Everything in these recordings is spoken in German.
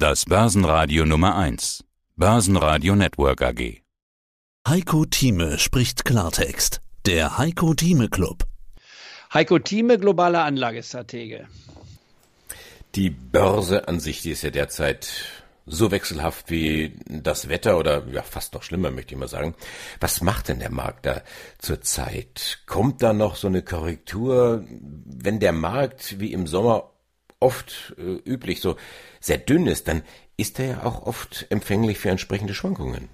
Das Börsenradio Nummer 1. Börsenradio Network AG. Heiko Thieme spricht Klartext. Der Heiko Thieme Club. Heiko Thieme, globaler Anlagestratege. Die Börse an sich, die ist ja derzeit so wechselhaft wie das Wetter oder ja fast noch schlimmer, möchte ich mal sagen. Was macht denn der Markt da zurzeit? Kommt da noch so eine Korrektur, wenn der Markt wie im Sommer oft äh, üblich so sehr dünn ist, dann ist er ja auch oft empfänglich für entsprechende Schwankungen.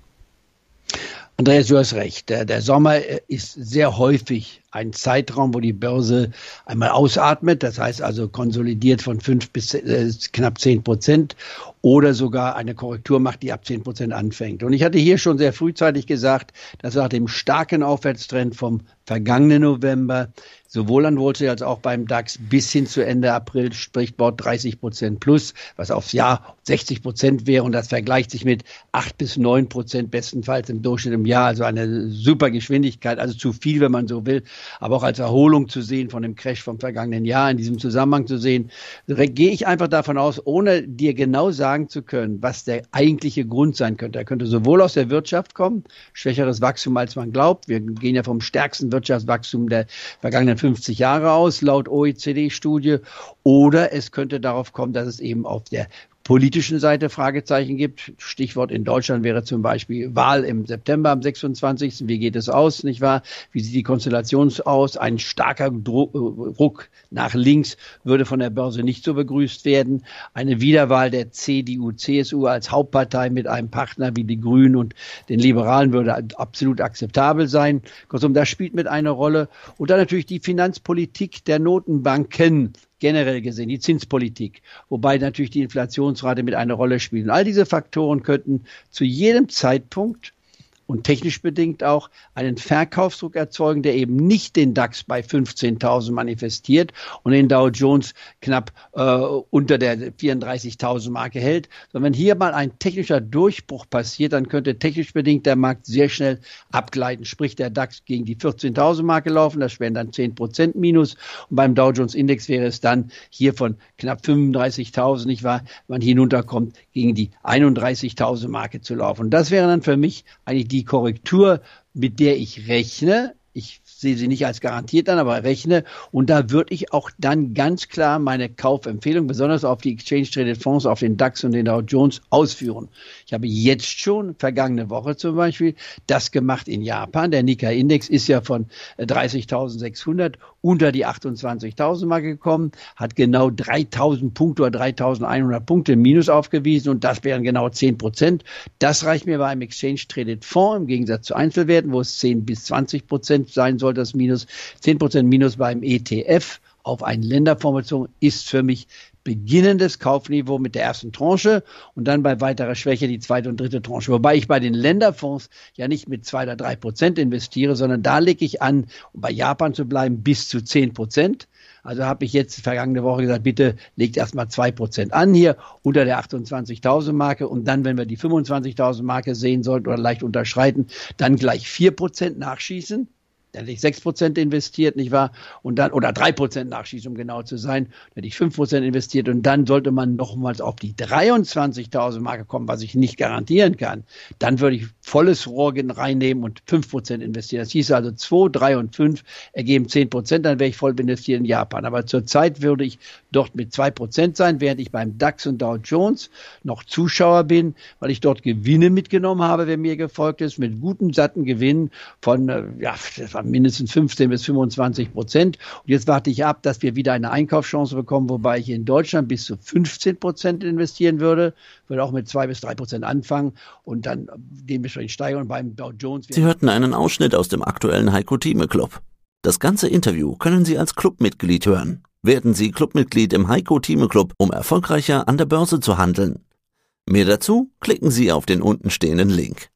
Andreas, du hast recht. Der, der, Sommer äh, ist sehr häufig ein Zeitraum, wo die Börse einmal ausatmet, das heißt also konsolidiert von fünf bis äh, knapp zehn Prozent oder sogar eine Korrektur macht, die ab zehn Prozent anfängt. Und ich hatte hier schon sehr frühzeitig gesagt, dass nach dem starken Aufwärtstrend vom vergangenen November sowohl an Wall Street als auch beim DAX bis hin zu Ende April spricht Wort 30 Prozent plus, was aufs Jahr 60 Prozent wäre und das vergleicht sich mit acht bis neun Prozent bestenfalls im Durchschnitt im Jahr, also eine super Geschwindigkeit, also zu viel, wenn man so will, aber auch als Erholung zu sehen von dem Crash vom vergangenen Jahr in diesem Zusammenhang zu sehen, gehe ich einfach davon aus, ohne dir genau sagen zu können, was der eigentliche Grund sein könnte. Er könnte sowohl aus der Wirtschaft kommen, schwächeres Wachstum als man glaubt. Wir gehen ja vom stärksten Wirtschaftswachstum der vergangenen 50 Jahre aus, laut OECD-Studie. Oder es könnte darauf kommen, dass es eben auf der politischen Seite Fragezeichen gibt. Stichwort in Deutschland wäre zum Beispiel Wahl im September am 26. Wie geht es aus, nicht wahr? Wie sieht die Konstellation aus? Ein starker Druck nach links würde von der Börse nicht so begrüßt werden. Eine Wiederwahl der CDU, CSU als Hauptpartei mit einem Partner wie die Grünen und den Liberalen würde absolut akzeptabel sein. Kurzum, das spielt mit eine Rolle. Und dann natürlich die Finanzpolitik der Notenbanken generell gesehen, die Zinspolitik, wobei natürlich die Inflationsrate mit eine Rolle spielt. Und all diese Faktoren könnten zu jedem Zeitpunkt und technisch bedingt auch einen Verkaufsdruck erzeugen, der eben nicht den DAX bei 15.000 manifestiert und den Dow Jones knapp äh, unter der 34.000 Marke hält, sondern wenn hier mal ein technischer Durchbruch passiert, dann könnte technisch bedingt der Markt sehr schnell abgleiten, sprich der DAX gegen die 14.000 Marke laufen, das wären dann 10 Prozent minus. Und beim Dow Jones Index wäre es dann hier von knapp 35.000, nicht wahr, man hinunterkommt gegen die 31.000 Marke zu laufen. Und das wäre dann für mich eigentlich die Korrektur, mit der ich rechne. Ich sehe sie nicht als garantiert an, aber rechne. Und da würde ich auch dann ganz klar meine Kaufempfehlung, besonders auf die Exchange Traded Fonds, auf den DAX und den Dow Jones ausführen. Ich habe jetzt schon vergangene Woche zum Beispiel das gemacht in Japan. Der Nikkei Index ist ja von 30.600 unter die 28.000 Marke gekommen, hat genau 3.000 Punkte oder 3.100 Punkte Minus aufgewiesen und das wären genau 10 Prozent. Das reicht mir bei einem Exchange Traded Fonds im Gegensatz zu Einzelwerten, wo es 10 bis 20 Prozent sein soll, das Minus. 10 Prozent Minus beim ETF auf einen Länderfonds bezogen ist für mich beginnendes Kaufniveau mit der ersten Tranche und dann bei weiterer Schwäche die zweite und dritte Tranche. Wobei ich bei den Länderfonds ja nicht mit zwei oder drei Prozent investiere, sondern da lege ich an, um bei Japan zu bleiben, bis zu zehn Prozent. Also habe ich jetzt vergangene Woche gesagt, bitte legt erstmal zwei Prozent an hier unter der 28.000 Marke und dann, wenn wir die 25.000 Marke sehen sollten oder leicht unterschreiten, dann gleich vier Prozent nachschießen da hätte ich 6% investiert, nicht wahr? Und dann, oder 3% Nachschieß, um genau zu sein. Da hätte ich 5% investiert und dann sollte man nochmals auf die 23.000 Marke kommen, was ich nicht garantieren kann. Dann würde ich volles Rohr reinnehmen und 5% investieren. Das hieß also 2, 3 und 5 ergeben 10%, dann wäre ich voll investiert in Japan. Aber zurzeit würde ich dort mit 2% sein, während ich beim DAX und Dow Jones noch Zuschauer bin, weil ich dort Gewinne mitgenommen habe, wer mir gefolgt ist, mit guten, satten Gewinnen von, äh, ja, das war mindestens 15 bis 25 Prozent. Und jetzt warte ich ab, dass wir wieder eine Einkaufschance bekommen, wobei ich in Deutschland bis zu 15 Prozent investieren würde, würde auch mit zwei bis drei Prozent anfangen und dann dementsprechend steigern und beim Dow Jones. Sie hörten einen Ausschnitt aus dem aktuellen Heiko Thieme Club. Das ganze Interview können Sie als Clubmitglied hören. Werden Sie Clubmitglied im Heiko Thieme Club, um erfolgreicher an der Börse zu handeln. Mehr dazu klicken Sie auf den untenstehenden Link.